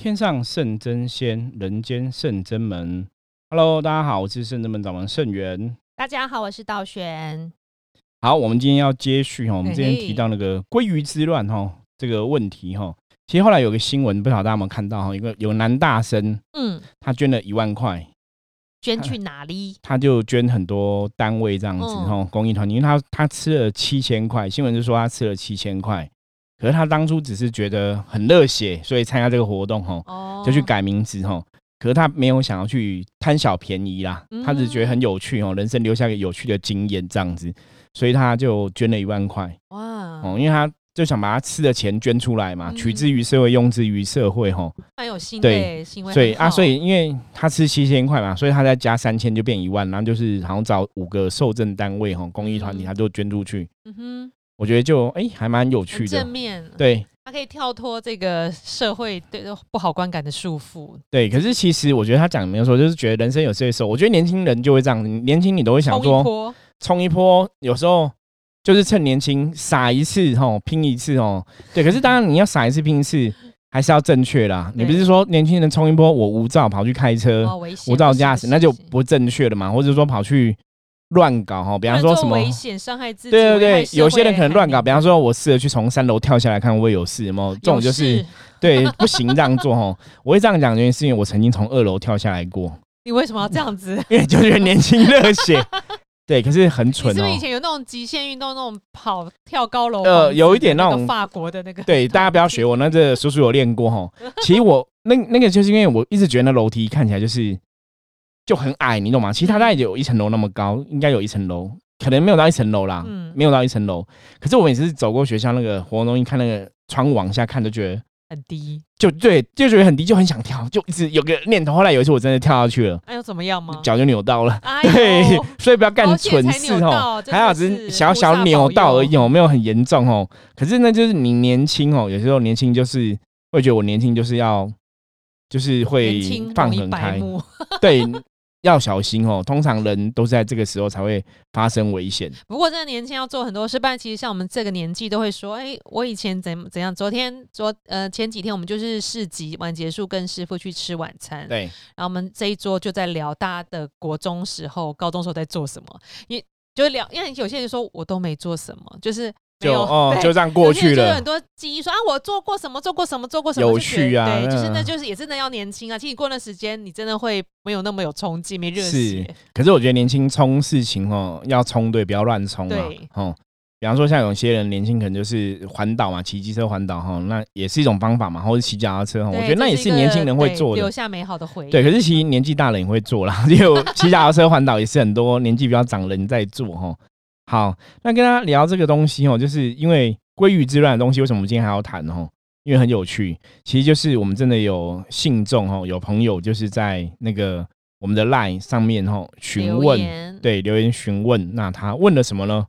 天上圣真仙，人间圣真门。Hello，大家好，我是圣真门掌门圣元。大家好，我是道玄。好，我们今天要接续哈，我们之前提到那个鲑鱼之乱哈这个问题哈。其实后来有个新闻，不晓得大家有没有看到哈？一个有男大生，嗯，他捐了一万块，捐去哪里？他就捐很多单位这样子哈，公益团体，因为他他吃了七千块，新闻就说他吃了七千块。可是他当初只是觉得很热血，所以参加这个活动吼，就去改名字吼。可是他没有想要去贪小便宜啦，他只是觉得很有趣哦，人生留下个有趣的经验这样子，所以他就捐了一万块。哇。哦，因为他就想把他吃的钱捐出来嘛，取之于社会，用之于社会吼，蛮有心对，所以啊，所以因为他吃七千块嘛，所以他再加三千就变一万，然后就是好像找五个受赠单位吼，公益团体他就捐出去。嗯哼。我觉得就哎，还蛮有趣的，正面对，他可以跳脱这个社会对不好观感的束缚。对，可是其实我觉得他讲没有错，就是觉得人生有这些时候，我觉得年轻人就会这样，年轻你都会想说冲一波，有时候就是趁年轻撒一次吼，拼一次哦。对，可是当然你要撒一次拼一次，还是要正确啦。你不是说年轻人冲一波，我无照跑去开车，无照驾驶，那就不正确了嘛？或者说跑去。乱搞哈，比方说什么危险伤害自己，对对对，有些人可能乱搞，比方说我试着去从三楼跳下来看会有事，有没有？这种就是 对不行这样做哈。我会这样讲，原因是因为我曾经从二楼跳下来过。你为什么要这样子？因为就觉得年轻热血，对，可是很蠢哦。是不是以前有那种极限运动，那种跑跳高楼？呃，有一点那种法国的那个。对，大家不要学我，那这叔叔有练过哈。其实我那那个就是因为我一直觉得那楼梯看起来就是。就很矮，你懂吗？其实它大概有一层楼那么高，应该有一层楼，可能没有到一层楼啦，嗯，没有到一层楼。可是我每次走过学校那个活动，中心看那个窗往下看，就觉得很低，就对，就觉得很低，就很想跳，就一直有个念头。后来有一次我真的跳下去了，哎，又怎么样吗？脚就扭到了，对，所以不要干蠢事哦。还好只是小小扭到而已哦，没有很严重哦。可是那就是你年轻哦，有时候年轻就是会觉得我年轻就是要，就是会放很开，对。要小心哦，通常人都是在这个时候才会发生危险。不过，这个年轻要做很多事，不然其实像我们这个年纪都会说：“哎，我以前怎怎样？昨天昨呃前几天我们就是市集完结束，跟师傅去吃晚餐。对，然后我们这一桌就在聊大家的国中时候、高中时候在做什么，因就聊，因为有些人说我都没做什么，就是。就哦，就这样过去了。就有很多记忆说啊，我做过什么，做过什么，做过什么，有趣啊。对，就是那就是也真的要年轻啊。其实过段时间，你真的会没有那么有冲劲，没热血。是，可是我觉得年轻冲事情哦，要冲对，不要乱冲啊。对，哦，比方说像有些人年轻可能就是环岛嘛，骑机车环岛哈，那也是一种方法嘛，或者骑脚踏车哈，我觉得那也是年轻人会做的，留下美好的回忆。对，可是其实年纪大了也会做啦，就骑脚踏车环岛也是很多年纪比较长人在做哈。好，那跟大家聊这个东西哦，就是因为。鲑鱼之乱的东西，为什么我们今天还要谈哦？因为很有趣，其实就是我们真的有信众哦，有朋友就是在那个我们的 LINE 上面哦询问，对留言询问，那他问了什么呢？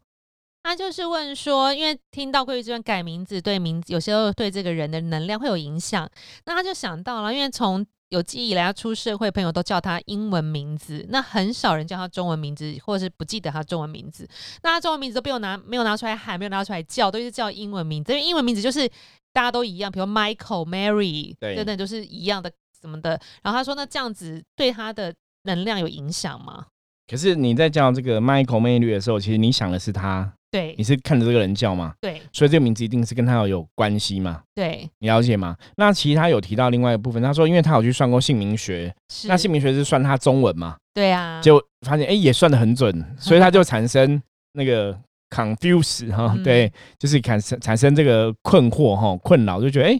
他就是问说，因为听到鲑鱼之乱改名字，对名字有时候对这个人的能量会有影响，那他就想到了，因为从有记忆以来，他出社会，朋友都叫他英文名字，那很少人叫他中文名字，或者是不记得他中文名字。那他中文名字都被我拿没有拿出来喊，没有拿出来叫，都是叫英文名字。因为英文名字就是大家都一样，比如 Michael、Mary 等等，都是一样的什么的。然后他说，那这样子对他的能量有影响吗？可是你在叫这个 Michael、Mary 的时候，其实你想的是他。对，你是看着这个人叫吗？对，所以这个名字一定是跟他有有关系嘛？对，你了解吗？那其实他有提到另外一部分，他说，因为他有去算过姓名学，那姓名学是算他中文嘛？对啊，就发现哎，也算的很准，所以他就产生那个 confuse 哈，对，就是产生产生这个困惑哈，困扰，就觉得哎，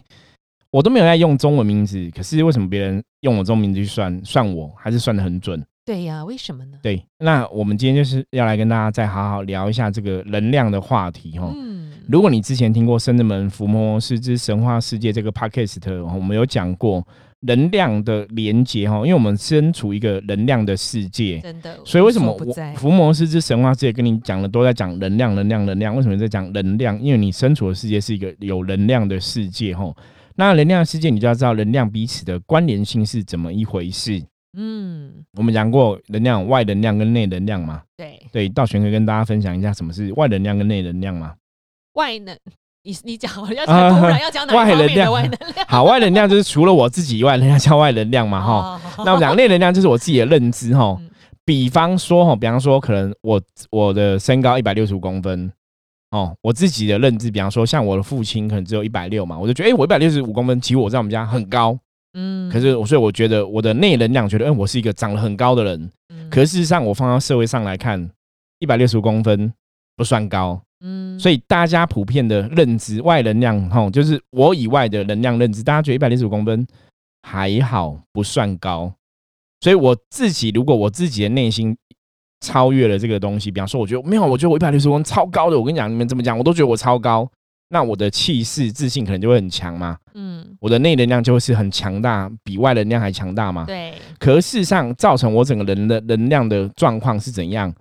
我都没有在用中文名字，可是为什么别人用我中文名字去算算我，还是算的很准？对呀，为什么呢？对，那我们今天就是要来跟大家再好好聊一下这个能量的话题哈。嗯，如果你之前听过《圣人门伏魔师之神话世界》这个 podcast，我们有讲过能量的连接哈，因为我们身处一个能量的世界，真的。所以为什么我伏魔师之神话世界跟你讲的都在讲能量、能量、能量？为什么在讲能量？因为你身处的世界是一个有能量的世界哈。那能量世界，你就要知道能量彼此的关联性是怎么一回事。嗯，我们讲过能量外能量跟内能量嘛？对对，道玄可以跟大家分享一下什么是外能量跟内能量吗？外能你你讲要讲突然要讲哪外能量？外能量好，外能量就是除了我自己以外，人家叫外能量嘛哈。那我们讲内能量就是我自己的认知哈。比方说哈，比方说可能我我的身高一百六十五公分哦，我自己的认知，比方说像我的父亲可能只有一百六嘛，我就觉得哎，我一百六十五公分，其实我在我们家很高。嗯，可是我所以我觉得我的内能量觉得，嗯，我是一个长得很高的人。嗯，可是事实上我放到社会上来看，一百六十五公分不算高。嗯，所以大家普遍的认知外能量，哈，就是我以外的能量认知，大家觉得一百六十五公分还好，不算高。所以我自己如果我自己的内心超越了这个东西，比方说，我觉得没有，我觉得我一百六十五公分超高的。我跟你讲，你们怎么讲，我都觉得我超高。那我的气势、自信可能就会很强嘛。嗯，我的内能量就会是很强大，比外能量还强大嘛。对。可事实上，造成我整个人的能量的状况是怎样？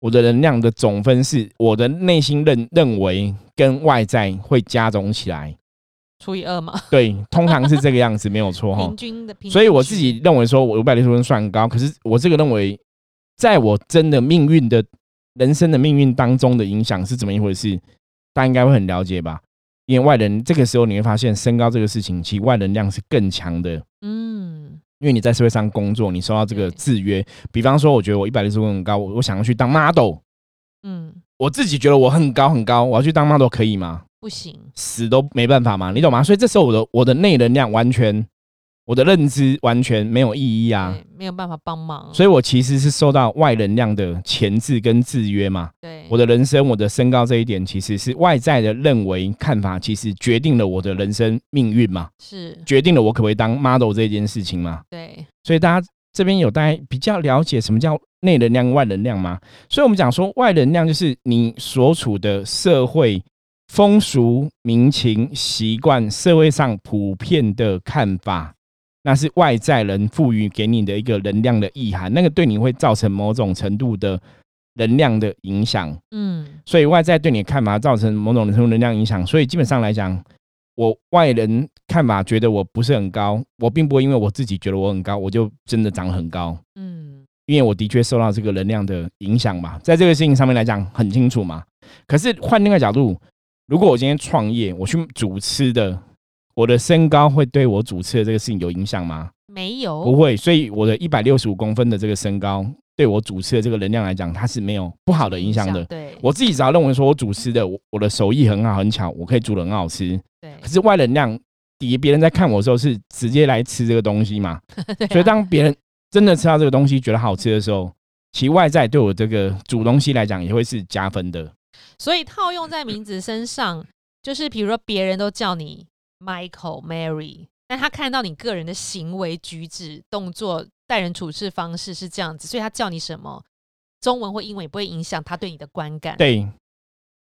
我的能量的总分是我的内心认认为跟外在会加总起来除以二嘛？对，通常是这个样子，没有错 哈。平均的平。所以我自己认为说，我五百六十分算高，可是我这个认为，在我真的命运的人生的命运当中的影响是怎么一回事？大家应该会很了解吧？因为外人这个时候你会发现，身高这个事情，其实外能量是更强的。嗯，因为你在社会上工作，你受到这个制约。比方说，我觉得我一百六十公分高，我我想要去当 model。嗯，我自己觉得我很高很高，我要去当 model 可以吗？不行，死都没办法嘛，你懂吗？所以这时候我的我的内能量完全。我的认知完全没有意义啊，没有办法帮忙，所以我其实是受到外能量的钳制跟制约嘛。对，我的人生，我的身高这一点，其实是外在的认为看法，其实决定了我的人生命运嘛，是决定了我可不可以当 model 这件事情嘛。对，所以大家这边有大家比较了解什么叫内能量、外能量吗？所以我们讲说外能量就是你所处的社会风俗民情习惯，社会上普遍的看法。那是外在人赋予给你的一个能量的意涵，那个对你会造成某种程度的能量的影响。嗯，所以外在对你的看法造成某种程度能量影响。所以基本上来讲，我外人看法觉得我不是很高，我并不会因为我自己觉得我很高，我就真的长很高。嗯，因为我的确受到这个能量的影响嘛，在这个事情上面来讲很清楚嘛。可是换另外角度，如果我今天创业，我去主吃的。我的身高会对我主持的这个事情有影响吗？没有，不会。所以我的一百六十五公分的这个身高，对我主持的这个能量来讲，它是没有不好的影响的。对，我自己只要认为说我主持的，我我的手艺很好很巧，我可以煮的很好吃。对。可是外能量，底别人在看我的时候是直接来吃这个东西嘛？所以当别人真的吃到这个东西觉得好吃的时候，其外在对我这个煮东西来讲也会是加分的。所以套用在名字身上，就是比如说别人都叫你。Michael Mary，但他看到你个人的行为举止、动作、待人处事方式是这样子，所以他叫你什么中文或英文也不会影响他对你的观感。对，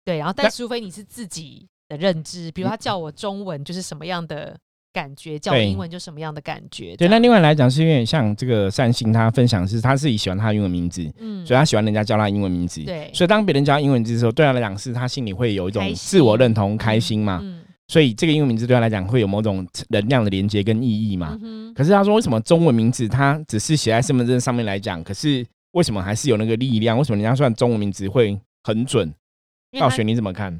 对，然后但除非你是自己的认知，比如他叫我中文就是什么样的感觉，叫我英文就什么样的感觉。对，那另外来讲是因为像这个善信他分享是他自己喜欢他的英文名字，嗯，所以他喜欢人家叫他英文名字。对，所以当别人叫他英文名字的时候，对他来讲是他心里会有一种自我认同、开心嘛。所以这个英文名字对他来讲会有某种能量的连接跟意义嘛？可是他说为什么中文名字他只是写在身份证上面来讲，可是为什么还是有那个力量？为什么人家算中文名字会很准？道玄你怎么看？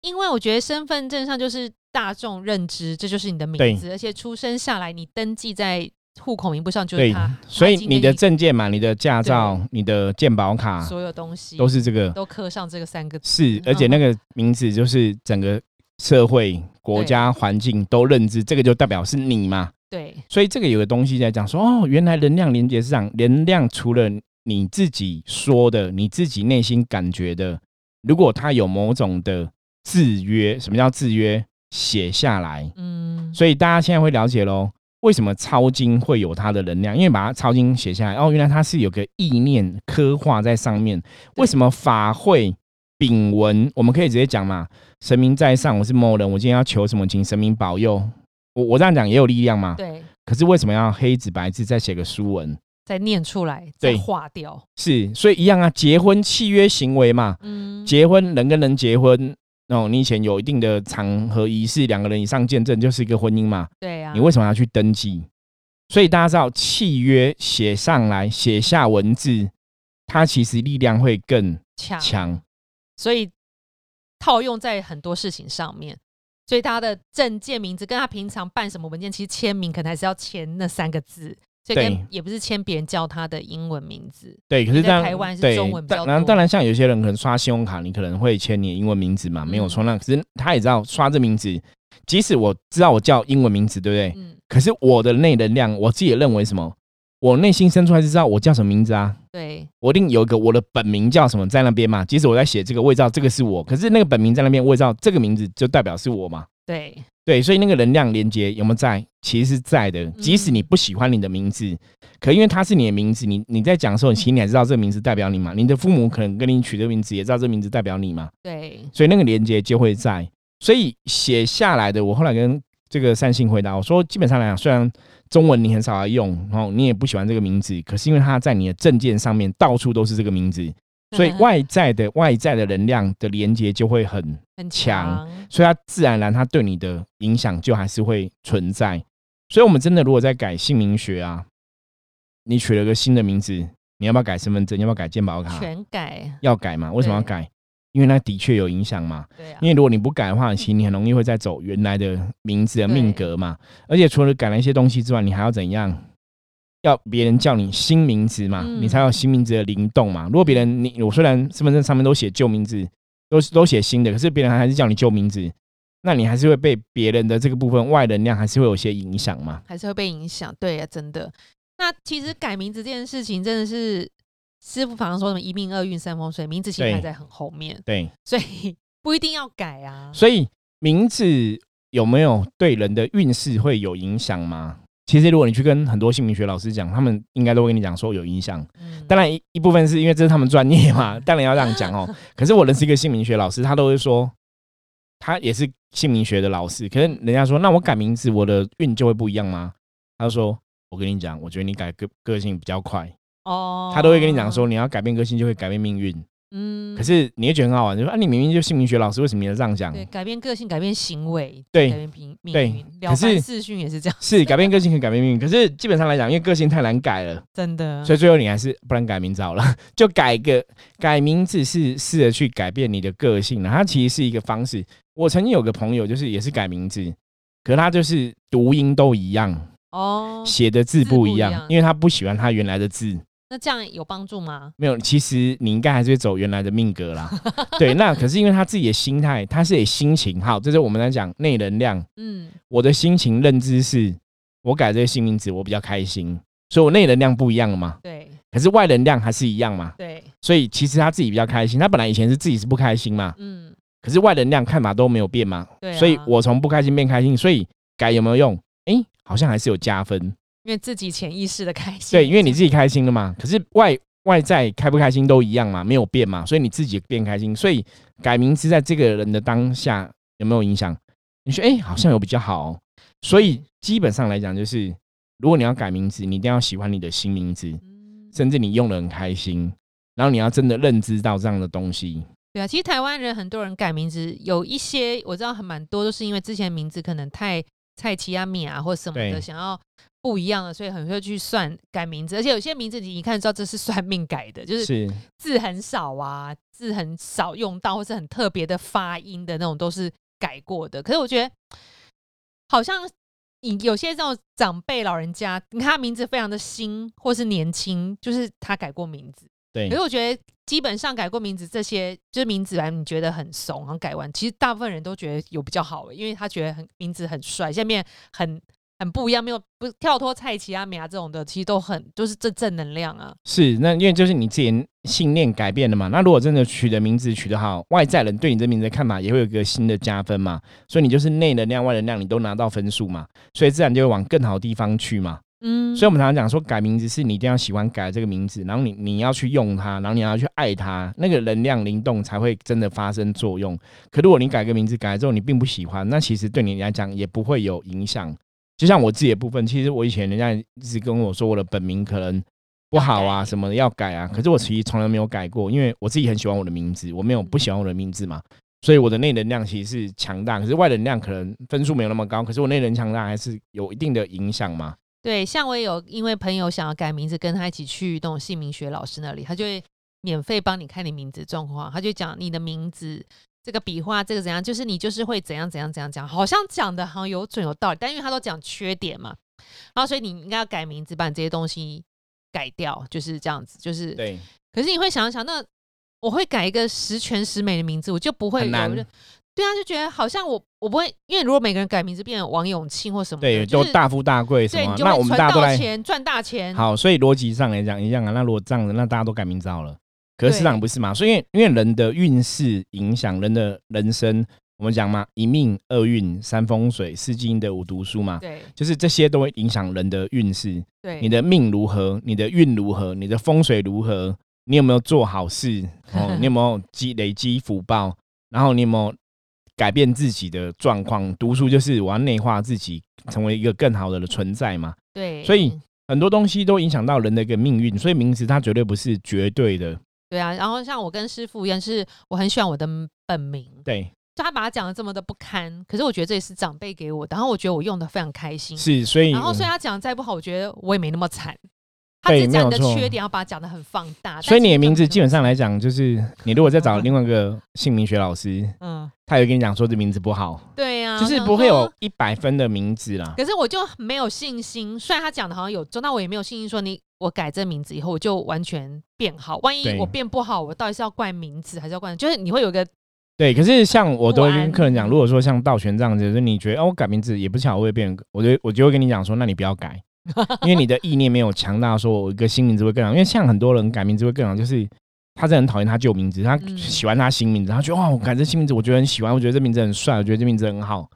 因为我觉得身份证上就是大众认知，这就是你的名字，而且出生下来你登记在户口名簿上就是他，所以你的证件嘛、你的驾照、你的健保卡，所有东西都是这个，都刻上这个三个字，是，而且那个名字就是整个。社会、国家、环境都认知，这个就代表是你嘛？对。所以这个有个东西在讲说，哦，原来能量连接是这样，能量除了你自己说的、你自己内心感觉的，如果它有某种的制约，什么叫制约？写下来。嗯。所以大家现在会了解喽，为什么抄经会有它的能量？因为把它抄经写下来，哦，原来它是有个意念刻画在上面。为什么法会？丙文，我们可以直接讲嘛？神明在上，我是某人，我今天要求什么，请神明保佑。我我这样讲也有力量嘛？对。可是为什么要黑纸白字再写个书文，再念出来，再划掉？是，所以一样啊，结婚契约行为嘛。嗯。结婚人跟人结婚，哦，你以前有一定的场合仪式，两个人以上见证就是一个婚姻嘛。对呀。你为什么要去登记？所以大家知道，契约写上来，写下文字，它其实力量会更强。所以套用在很多事情上面。所以他的证件名字跟他平常办什么文件，其实签名可能还是要签那三个字，所以跟也不是签别人叫他的英文名字。对，可是在台湾是中文比较多。当然，像有些人可能刷信用卡，你可能会签你的英文名字嘛，没有错。那可是他也知道刷这名字，即使我知道我叫英文名字，对不对？嗯。可是我的内能量，我自己也认为什么？我内心深处还是知道我叫什么名字啊？对，我一定有一个我的本名叫什么在那边嘛。即使我在写这个，我也知道这个是我。可是那个本名在那边，我也知道这个名字就代表是我嘛。对对，所以那个能量连接有没有在？其实是在的。即使你不喜欢你的名字，可因为它是你的名字，你你在讲的时候，其实你还知道这个名字代表你嘛。你的父母可能跟你取这个名字，也知道这名字代表你嘛。对，所以那个连接就会在。所以写下来的，我后来跟这个善信回答我说，基本上来讲，虽然。中文你很少来用，然后你也不喜欢这个名字，可是因为它在你的证件上面到处都是这个名字，所以外在的外在的能量的连接就会很很强，所以它自然而然它对你的影响就还是会存在。所以，我们真的如果在改姓名学啊，你取了个新的名字，你要不要改身份证？要不要改健保卡？全改，要改嘛？为什么要改？因为那的确有影响嘛，对啊。因为如果你不改的话，其实你很容易会再走原来的名字的命格嘛。而且除了改了一些东西之外，你还要怎样？要别人叫你新名字嘛，你才有新名字的灵动嘛。如果别人你我虽然身份证上面都写旧名字，都都写新的，可是别人还是叫你旧名字，那你还是会被别人的这个部分外能量还是会有些影响嘛？还是会被影响，对呀，真的。那其实改名字这件事情真的是。师傅常常说什么一命二运三风水，名字其实排在很后面。对，所以不一定要改啊。所以名字有没有对人的运势会有影响吗？其实如果你去跟很多姓名学老师讲，他们应该都会跟你讲说有影响。当然一一部分是因为这是他们专业嘛，当然要这样讲哦。可是我认识一个姓名学老师，他都会说，他也是姓名学的老师。可是人家说，那我改名字，我的运就会不一样吗？他就说，我跟你讲，我觉得你改个个性比较快。哦，他都会跟你讲说，你要改变个性就会改变命运。嗯，可是你也觉得很好玩，就说啊，你明明就姓名学老师，为什么要这样讲？对，改变个性，改变行为，对，改变命命运。可是四训也是这样，是改变个性可以改变命运。可是基本上来讲，因为个性太难改了，真的，所以最后你还是不能改名字好了，就改个改名字是试着去改变你的个性。它其实是一个方式。我曾经有个朋友，就是也是改名字，可他就是读音都一样哦，写的字不一样，因为他不喜欢他原来的字。那这样有帮助吗？没有，其实你应该还是会走原来的命格啦。对，那可是因为他自己的心态，他是以心情好，这是我们来讲内能量。嗯，我的心情认知是，我改这个新名字，我比较开心，所以我内能量不一样了嘛。对，可是外能量还是一样嘛。对，所以其实他自己比较开心，他本来以前是自己是不开心嘛。嗯，可是外能量看法都没有变嘛。对，所以我从不开心变开心，所以改有没有用？哎，好像还是有加分。因为自己潜意识的开心，对，因为你自己开心了嘛。可是外外在开不开心都一样嘛，没有变嘛，所以你自己变开心。所以改名字在这个人的当下有没有影响？你说，哎，好像有比较好。所以基本上来讲，就是如果你要改名字，你一定要喜欢你的新名字，甚至你用的很开心，然后你要真的认知到这样的东西。对啊，其实台湾人很多人改名字，有一些我知道很蛮多都是因为之前名字可能太菜奇啊米啊或什么的，想要。不一样的，所以很会去算改名字，而且有些名字你一看知道这是算命改的，就是字很少啊，字很少用到，或是很特别的发音的那种都是改过的。可是我觉得好像你有些这种长辈老人家，你看他名字非常的新或是年轻，就是他改过名字。对，可是我觉得基本上改过名字这些，就是名字来你觉得很怂，然后改完，其实大部分人都觉得有比较好，因为他觉得很名字很帅，下面很。很不一样，没有不跳脱蔡奇啊米啊这种的，其实都很就是正正能量啊。是，那因为就是你自己信念改变了嘛。那如果真的取的名字取得好，外在人对你这名字的看法也会有一个新的加分嘛。所以你就是内能量、外能量，你都拿到分数嘛，所以自然就会往更好的地方去嘛。嗯，所以我们常常讲说，改名字是你一定要喜欢改这个名字，然后你你要去用它，然后你要去爱它，那个能量灵动才会真的发生作用。可如果你改个名字改了之后你并不喜欢，那其实对你来讲也不会有影响。就像我自己的部分，其实我以前人家一直跟我说我的本名可能不好啊，什么要改啊，可是我其实从来没有改过，因为我自己很喜欢我的名字，我没有不喜欢我的名字嘛，所以我的内能量其实是强大，可是外能量可能分数没有那么高，可是我内能强大还是有一定的影响嘛。对，像我有因为朋友想要改名字，跟他一起去那种姓名学老师那里，他就会免费帮你看你名字状况，他就讲你的名字。这个笔画这个怎样，就是你就是会怎样怎样怎样讲，好像讲的好像有准有道理，但因为他都讲缺点嘛，然后所以你应该要改名字，把你这些东西改掉，就是这样子，就是对。可是你会想一想，那我会改一个十全十美的名字，我就不会有。对啊，就觉得好像我我不会，因为如果每个人改名字变成王永庆或什么，对，就大富大贵什么，那我们大家都来钱赚大钱。好，所以逻辑上来讲一样啊。那如果这样子，那大家都改名字好了。可是市场不是嘛？所以因为人的运势影响人的人生，我们讲嘛，一命二运三风水四金的五读书嘛，对，就是这些都会影响人的运势。对，你的命如何，你的运如何，你的风水如何，你有没有做好事？哦，你有没有积累积福报？然后你有没有？改变自己的状况，读书就是我要内化自己，成为一个更好的存在嘛。对，所以很多东西都影响到人的一个命运，所以名字它绝对不是绝对的。对啊，然后像我跟师傅一样，是我很喜欢我的本名。对，就他把他讲的这么的不堪，可是我觉得这也是长辈给我的，然后我觉得我用的非常开心。是，所以然后所以他讲的再不好，我觉得我也没那么惨。他只讲你的缺点，要把它讲的很放大。所以你的名字基本上来讲，就是你如果再找另外一个姓名学老师，嗯，他有跟你讲说这名字不好。对呀，就是不会有一百分的名字啦。可是我就没有信心，虽然他讲的好像有中，但我也没有信心说你我改这名字以后我就完全变好。万一我变不好，我到底是要怪名字还是要怪？就是你会有个对。可是像我都跟客人讲，如果说像道玄这样子，就是你觉得哦，我改名字也不巧我会变，我就我就会跟你讲说，那你不要改。因为你的意念没有强大，说我一个新名字会更好。因为像很多人改名字会更好，就是他真的很讨厌他旧名字，他喜欢他新名字，他觉得哇，我改这新名字，我觉得很喜欢，我觉得这名字很帅，我觉得这名字很好。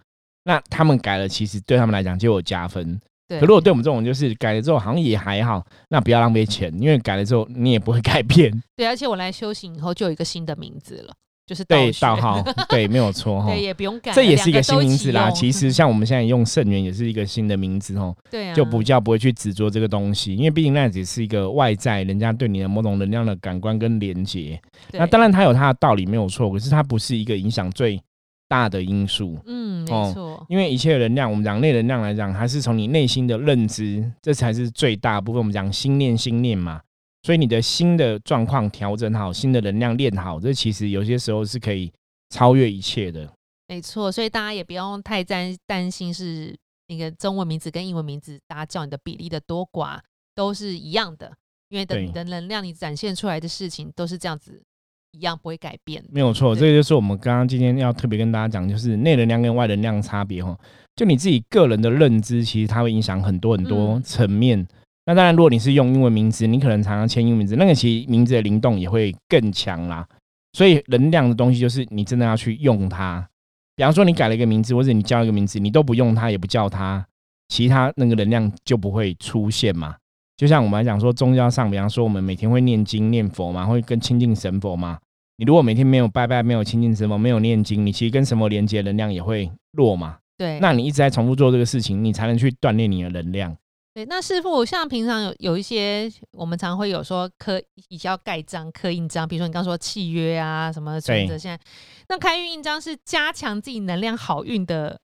那他们改了，其实对他们来讲就有加分。对，可如果对我们这种就是改了之后好像也还好，那不要浪费钱，因为改了之后你也不会改变。对，而且我来修行以后就有一个新的名字了。就是对道号，对，没有错哈。对，也不用改，这也是一个新名字啦。其实像我们现在用圣元，也是一个新的名字哦。对啊，就不叫不会去执着这个东西，因为毕竟那只是一个外在人家对你的某种能量的感官跟连接。那当然它有它的道理，没有错。可是它不是一个影响最大的因素。嗯，没错。因为一切能量，我们讲内能量来讲，还是从你内心的认知，这才是最大部分。我们讲心念，心念嘛。所以你的新的状况调整好，新的能量练好，这其实有些时候是可以。超越一切的，没错，所以大家也不用太担担心是那个中文名字跟英文名字，大家叫你的比例的多寡都是一样的，因为你的能量，你展现出来的事情都是这样子一样，不会改变。没有错，这个就是我们刚刚今天要特别跟大家讲，就是内能量跟外能量差别哈。就你自己个人的认知，其实它会影响很多很多层面。那当然，如果你是用英文名字，你可能常常签英文名字，那个其实名字的灵动也会更强啦。所以能量的东西就是你真的要去用它。比方说你改了一个名字，或者你叫一个名字，你都不用它，也不叫它，其他那个能量就不会出现嘛。就像我们来讲说宗教上，比方说我们每天会念经念佛嘛，会跟亲近神佛嘛。你如果每天没有拜拜，没有亲近神佛，没有念经，你其实跟神佛连接能量也会弱嘛。对，那你一直在重复做这个事情，你才能去锻炼你的能量。对，那师傅像平常有有一些，我们常会有说刻以前要盖章、刻印章，比如说你刚说契约啊什么存折，现在那开运印章是加强自己能量好运的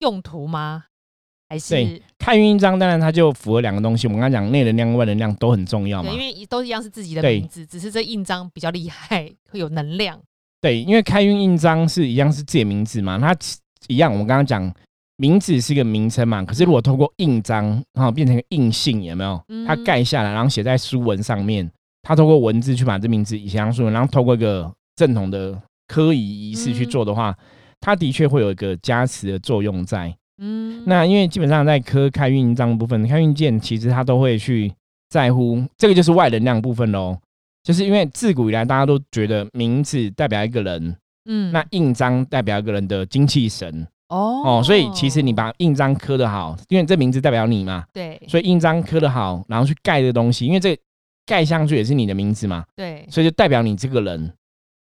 用途吗？还是开运印章？当然它就符合两个东西，我们刚刚讲内能量、外能量都很重要嘛，因为都一样是自己的名字，只是这印章比较厉害，会有能量。对，因为开运印章是一样是自己的名字嘛，它一样，我们刚刚讲。名字是一个名称嘛？可是如果通过印章，然后变成一个印信，有没有？它盖下来，然后写在书文上面，它通过文字去把这名字写上书文，然后透过一个正统的科仪仪式去做的话，它的确会有一个加持的作用在。嗯，那因为基本上在科开运印章部分，开运件其实它都会去在乎这个就是外能量部分喽。就是因为自古以来大家都觉得名字代表一个人，嗯，那印章代表一个人的精气神。哦哦，所以其实你把印章刻的好，因为这名字代表你嘛。对。所以印章刻的好，然后去盖这个东西，因为这盖上去也是你的名字嘛。对。所以就代表你这个人。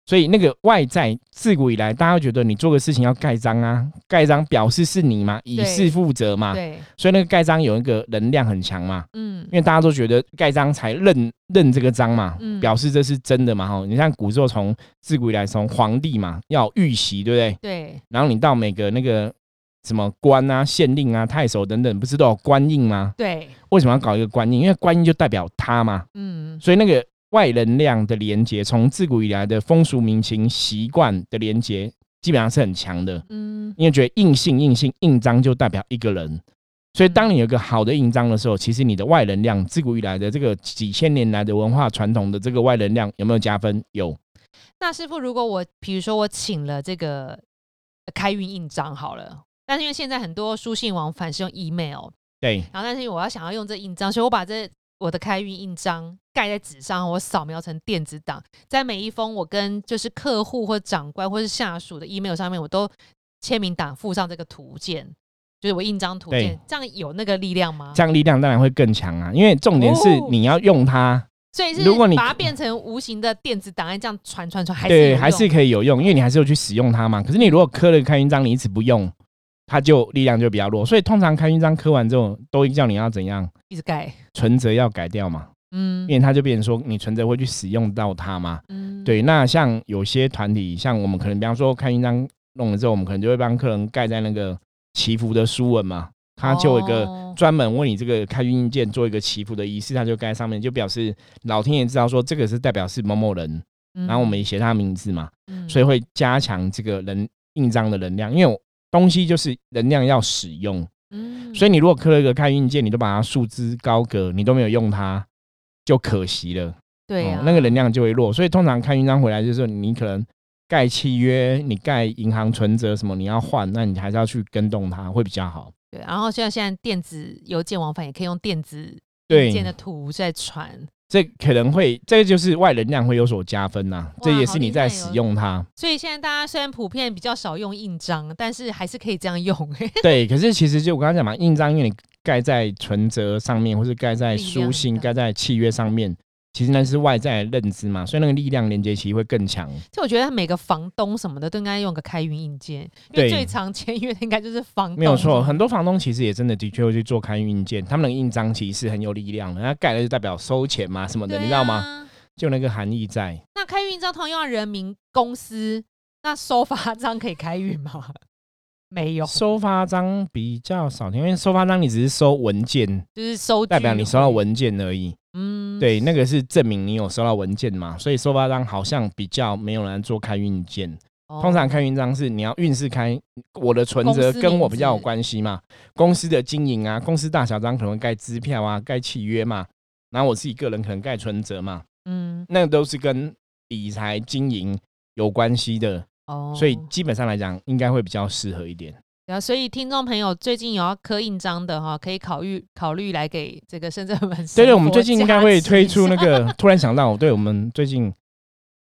所以那个外在，自古以来大家觉得你做个事情要盖章啊，盖章表示是你嘛，以示负责嘛。对。所以那个盖章有一个能量很强嘛。嗯。因为大家都觉得盖章才认认这个章嘛，表示这是真的嘛。哈，你像古时候从自古以来从皇帝嘛要玉玺，对不对？对。然后你到每个那个什么官啊、县令啊、太守等等，不是都有官印吗？对。为什么要搞一个官印？因为官印就代表他嘛。嗯。所以那个。外能量的连接，从自古以来的风俗民情习惯的连接，基本上是很强的。嗯，因为觉得硬性、硬性印章就代表一个人，所以当你有个好的印章的时候，其实你的外能量，自古以来的这个几千年来的文化传统的这个外能量有没有加分？有。那师傅，如果我比如说我请了这个开运印章好了，但是因为现在很多书信往返是用 email，对，然后但是我要想要用这印章，所以我把这我的开运印章盖在纸上，我扫描成电子档，在每一封我跟就是客户或长官或是下属的 email 上面，我都签名档附上这个图鉴，就是我印章图鉴，这样有那个力量吗？这样力量当然会更强啊，因为重点是你要用它。所以是，如果你把它变成无形的电子档案，这样传传传，还是对，还是可以有用，因为你还是有去使用它嘛。可是你如果刻了开运章，你一直不用，它就力量就比较弱。所以通常开运章刻完之后，都会叫你要怎样？一直改存折要改掉嘛。嗯，因为它就变成说，你存折会去使用到它嘛。嗯，对。那像有些团体，像我们可能，比方说开运章弄了之后，我们可能就会帮客人盖在那个祈福的书文嘛。他就有一个专门为你这个开运印件做一个祈福的仪式，他就盖在上面，就表示老天爷知道说这个是代表是某某人，然后我们也写他名字嘛，所以会加强这个人印章的能量，因为东西就是能量要使用，所以你如果刻了一个开运件，你都把它束之高阁，你都没有用它，就可惜了，对那个能量就会弱，所以通常开运章回来就是你可能盖契约，你盖银行存折什么你要换，那你还是要去跟动它会比较好。对，然后像现在电子邮件往返也可以用电子邮件的图在传，这可能会这个就是外能量会有所加分呐，这也是你在使用它。所以现在大家虽然普遍比较少用印章，但是还是可以这样用。对，可是其实就我刚刚讲嘛，印章因为你盖在存折上面，或是盖在书信、盖在契约上面。其实那是外在认知嘛，所以那个力量连接其实会更强。就我觉得每个房东什么的都应该用个开运印件，因为最常签约的应该就是房东。没有错，很多房东其实也真的的确会去做开运印件，他们的印章其实是很有力量的，他盖了就代表收钱嘛什么的，你知道吗？就那个含义在。那开运印章通常用人民公司，那收发章可以开运吗？没有收发章比较少，因为收发章你只是收文件，就是收代表你收到文件而已。嗯，对，那个是证明你有收到文件嘛，所以收发章好像比较没有人做开运件。通常开运章是你要运势开，我的存折跟我比较有关系嘛，公司的经营啊，公司大小章可能盖支票啊，盖契约嘛，然后我自己个人可能盖存折嘛，嗯，那个都是跟理财经营有关系的。哦，所以基本上来讲，应该会比较适合一点。对啊，所以听众朋友最近有要刻印章的哈，可以考虑考虑来给这个深圳们。对对，我们最近应该会推出那个。突然想到，对我们最近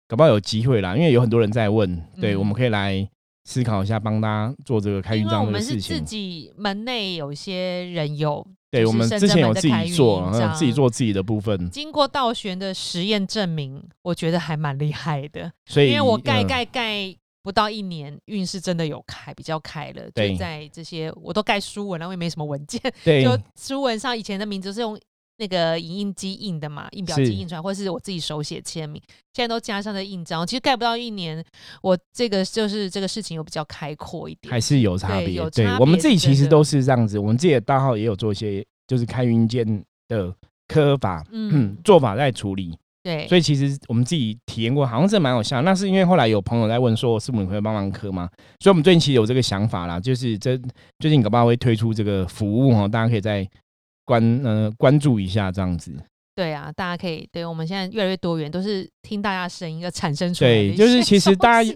搞不好有机会啦，因为有很多人在问，对，我们可以来思考一下，帮大家做这个开印章的事情。自己门内有些人有，对我们之前有自己做，自己做自己的部分。经过道玄的实验证明，我觉得还蛮厉害的。所以，因为我盖盖盖。不到一年，运势真的有开，比较开了。就在这些，我都盖书文了，我也没什么文件。对，就书文上以前的名字是用那个影印机印的嘛，印表机印出来，或者是我自己手写签名。现在都加上了印章，其实盖不到一年，我这个就是这个事情有比较开阔一点，还是有差别。对，我们自己其实都是这样子，我们自己的大号也有做一些，就是开云间的 科法，嗯，做法在处理。对，所以其实我们自己体验过，好像是蛮有效。那是因为后来有朋友在问说，师傅你可以帮忙磕吗？所以我们最近其实有这个想法啦，就是这最近搞不好会推出这个服务哈，大家可以再关呃关注一下这样子。对啊，大家可以对我们现在越来越多元，都是听大家声音而产生出来。对，就是其实大家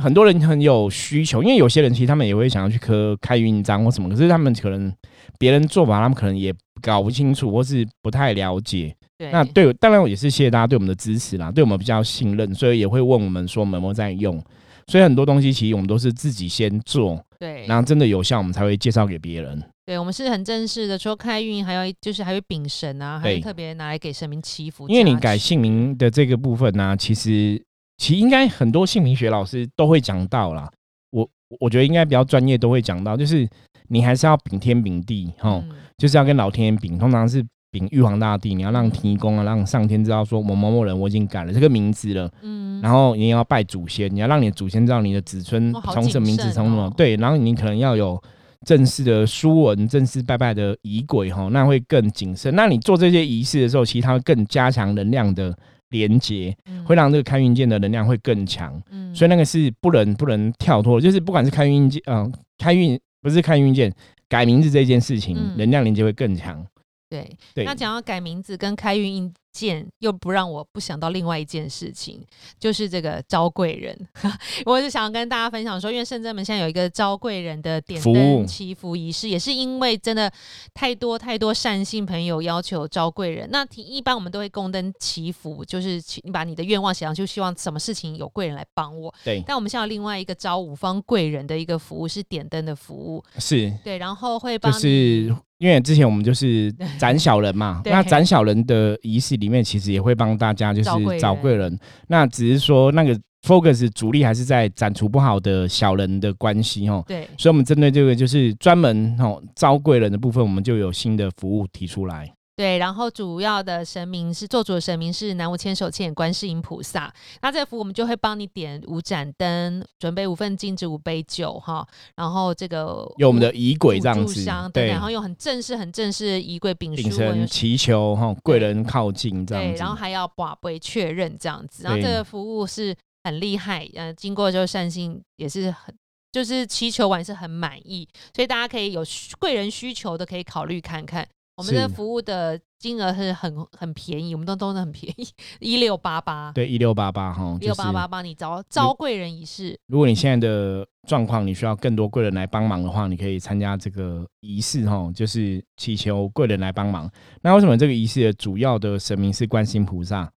很多人很有需求，因为有些人其实他们也会想要去磕开运章或什么，可是他们可能别人做法，他们可能也搞不清楚或是不太了解。那对，当然我也是谢谢大家对我们的支持啦，对我们比较信任，所以也会问我们说有没有在用。所以很多东西其实我们都是自己先做，对，然后真的有效，我们才会介绍给别人。对，我们是很正式的，除了开运，还有就是还会禀神啊，还会特别拿来给神明祈福。因为你改姓名的这个部分呢，其实其实应该很多姓名学老师都会讲到啦。我我觉得应该比较专业都会讲到，就是你还是要禀天禀地，哈，就是要跟老天爷禀，通常是。禀玉皇大帝，你要让天公啊，让上天知道说某某某人我已经改了这个名字了，嗯，然后你也要拜祖先，你要让你的祖先知道你的子孙从什么名字从什么，对，然后你可能要有正式的书文，正式拜拜的仪轨哈，那会更谨慎。那你做这些仪式的时候，其实它会更加强能量的连接，会让这个开运键的能量会更强。嗯，所以那个是不能不能跳脱，就是不管是开运键，嗯，开运不是开运键，改名字这件事情，能量连接会更强。对，那讲要改名字跟开运印件，又不让我不想到另外一件事情，就是这个招贵人。我是想跟大家分享说，因为圣真门现在有一个招贵人的点灯祈福仪式，也是因为真的太多太多善信朋友要求招贵人。那一般我们都会供灯祈福，就是你把你的愿望写上，就希望什么事情有贵人来帮我。对。但我们现在有另外一个招五方贵人的一个服务，是点灯的服务。是。对，然后会帮你。因为之前我们就是 斩小人嘛，那斩小人的仪式里面，其实也会帮大家就是找贵人。那只是说那个 focus 主力还是在斩除不好的小人的关系哦。对，所以我们针对这个就是专门哦招贵人的部分，我们就有新的服务提出来。对，然后主要的神明是做主的神明是南无千手千眼观世音菩萨。那这个服务我们就会帮你点五盏灯，准备五份金子、五杯酒哈。然后这个有我们的仪轨这样子，对，然后用很正式、很正式的仪轨秉书祈求哈贵人靠近这样子。对，然后还要把杯确认这样子。然后这个服务是很厉害，呃，经过就善心也是很，就是祈求完是很满意，所以大家可以有贵人需求的可以考虑看看。我们的服务的金额是很很便宜，我们都都是很便宜，一六八八。对，一六八八哈，六八八帮你招招贵人仪式。如果你现在的状况，你需要更多贵人来帮忙的话，你可以参加这个仪式哈，就是祈求贵人来帮忙。那为什么这个仪式的主要的神明是观音菩萨？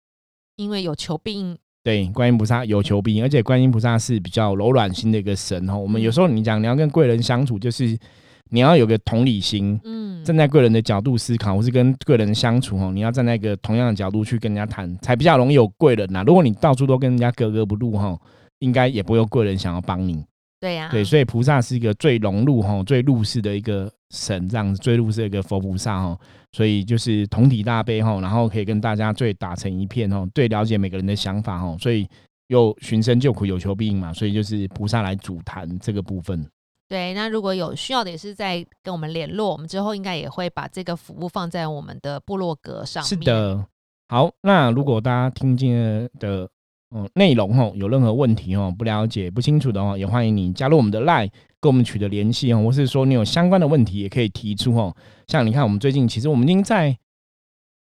因为有求必应。对，观音菩萨有求必应，而且观音菩萨是比较柔软心的一个神哈。我们有时候你讲你要跟贵人相处，就是。你要有个同理心，嗯，站在贵人的角度思考，或是跟贵人相处哦，你要站在一个同样的角度去跟人家谈，才比较容易有贵人呐。如果你到处都跟人家格格不入哈，应该也不会有贵人想要帮你。对呀，对，所以菩萨是一个最融入哈、最入世的一个神，这样子最入世的一个佛菩萨哈。所以就是同体大悲哈，然后可以跟大家最打成一片哦，最了解每个人的想法哈。所以又寻声救苦，有求必应嘛，所以就是菩萨来主谈这个部分。对，那如果有需要的，也是在跟我们联络，我们之后应该也会把这个服务放在我们的部落格上。是的，好，那如果大家听见的嗯内容哦，有任何问题哦，不了解、不清楚的话，也欢迎你加入我们的 Line，跟我们取得联系哦，或是说你有相关的问题，也可以提出哦。像你看，我们最近其实我们已经在。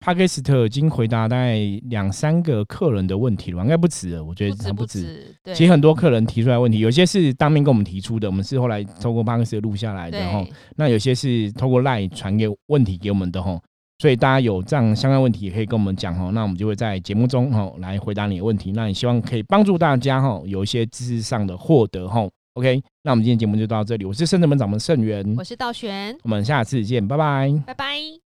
帕克斯特已经回答大概两三个客人的问题了，应该不止了。我觉得不止。其实很多客人提出来问题，有些是当面跟我们提出的，我们是后来透过帕克斯特录下来的哈。那有些是透过 LINE 传给问题给我们的哈。所以大家有这样相关问题，也可以跟我们讲哈。那我们就会在节目中哈来回答你的问题。那也希望可以帮助大家哈有一些知识上的获得哈。OK，那我们今天节目就到这里。我是圣德门掌门圣元，我是道玄，我们下次见，拜拜，拜拜。